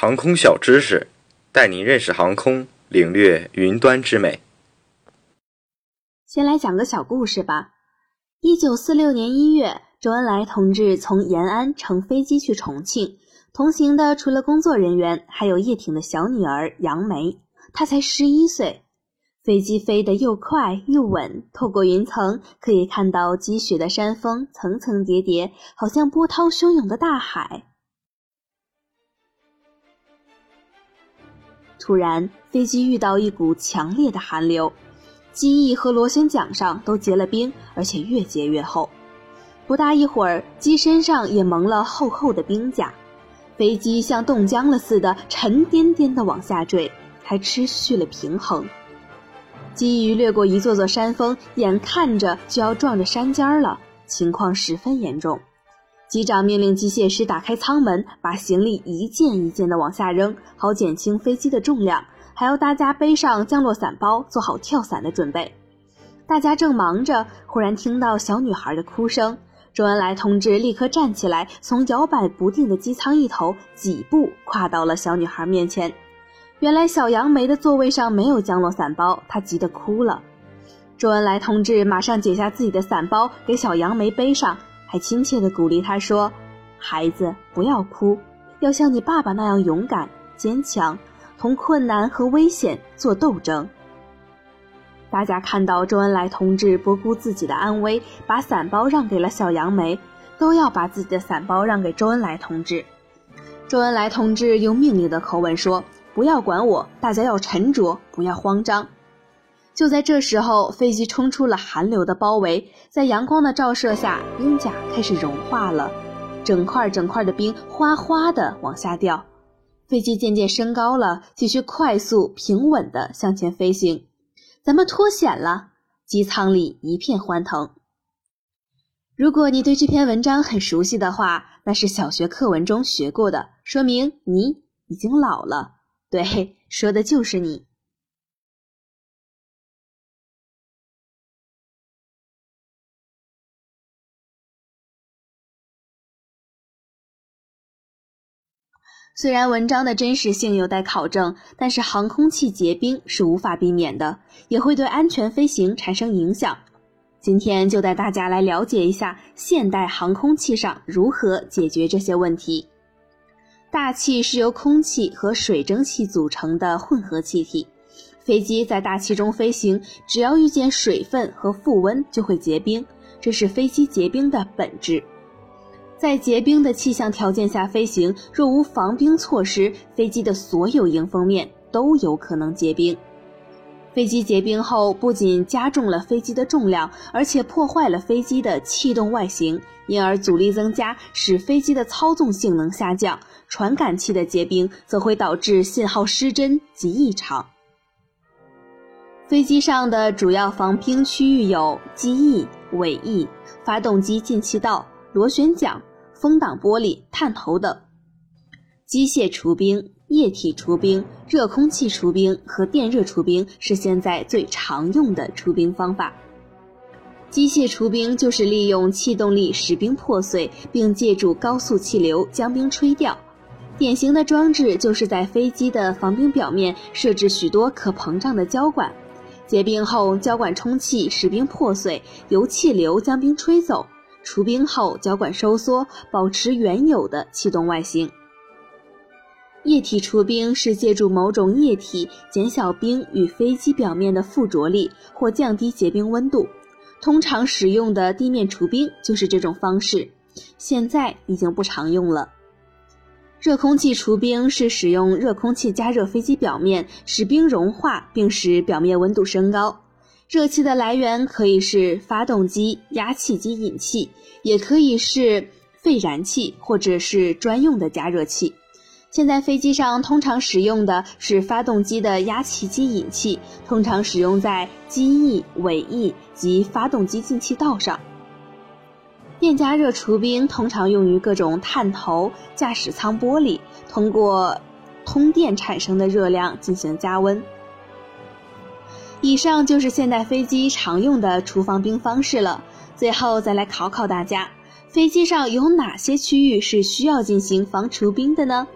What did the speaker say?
航空小知识，带您认识航空，领略云端之美。先来讲个小故事吧。一九四六年一月，周恩来同志从延安乘飞机去重庆，同行的除了工作人员，还有叶挺的小女儿杨梅，她才十一岁。飞机飞得又快又稳，透过云层可以看到积雪的山峰层层叠叠，好像波涛汹涌的大海。突然，飞机遇到一股强烈的寒流。机翼和螺旋桨上都结了冰，而且越结越厚。不大一会儿，机身上也蒙了厚厚的冰甲，飞机像冻僵了似的沉甸甸地往下坠，还失去了平衡。机翼掠过一座座山峰，眼看着就要撞着山尖了，情况十分严重。机长命令机械师打开舱门，把行李一件一件地往下扔，好减轻飞机的重量。还要大家背上降落伞包，做好跳伞的准备。大家正忙着，忽然听到小女孩的哭声。周恩来同志立刻站起来，从摇摆不定的机舱一头几步跨到了小女孩面前。原来小杨梅的座位上没有降落伞包，她急得哭了。周恩来同志马上解下自己的伞包，给小杨梅背上，还亲切地鼓励他说：“孩子，不要哭，要像你爸爸那样勇敢坚强。”同困难和危险做斗争。大家看到周恩来同志不顾自己的安危，把伞包让给了小杨梅，都要把自己的伞包让给周恩来同志。周恩来同志用命令的口吻说：“不要管我，大家要沉着，不要慌张。”就在这时候，飞机冲出了寒流的包围，在阳光的照射下，冰甲开始融化了，整块整块的冰哗哗的往下掉。飞机渐渐升高了，继续快速平稳地向前飞行。咱们脱险了，机舱里一片欢腾。如果你对这篇文章很熟悉的话，那是小学课文中学过的，说明你已经老了。对，说的就是你。虽然文章的真实性有待考证，但是航空器结冰是无法避免的，也会对安全飞行产生影响。今天就带大家来了解一下现代航空器上如何解决这些问题。大气是由空气和水蒸气组成的混合气体，飞机在大气中飞行，只要遇见水分和负温就会结冰，这是飞机结冰的本质。在结冰的气象条件下飞行，若无防冰措施，飞机的所有迎风面都有可能结冰。飞机结冰后，不仅加重了飞机的重量，而且破坏了飞机的气动外形，因而阻力增加，使飞机的操纵性能下降。传感器的结冰则会导致信号失真及异常。飞机上的主要防冰区域有机翼、尾翼、发动机进气道、螺旋桨。风挡玻璃、探头等，机械除冰、液体除冰、热空气除冰和电热除冰是现在最常用的除冰方法。机械除冰就是利用气动力使冰破碎，并借助高速气流将冰吹掉。典型的装置就是在飞机的防冰表面设置许多可膨胀的胶管，结冰后胶管充气使冰破碎，由气流将冰吹走。除冰后，胶管收缩，保持原有的气动外形。液体除冰是借助某种液体减小冰与飞机表面的附着力，或降低结冰温度。通常使用的地面除冰就是这种方式，现在已经不常用了。热空气除冰是使用热空气加热飞机表面，使冰融化，并使表面温度升高。热气的来源可以是发动机、压气机引气，也可以是废燃气或者是专用的加热器。现在飞机上通常使用的是发动机的压气机引气，通常使用在机翼、尾翼及发动机进气道上。电加热除冰通常用于各种探头、驾驶舱玻璃，通过通电产生的热量进行加温。以上就是现代飞机常用的除防冰方式了。最后再来考考大家，飞机上有哪些区域是需要进行防除冰的呢？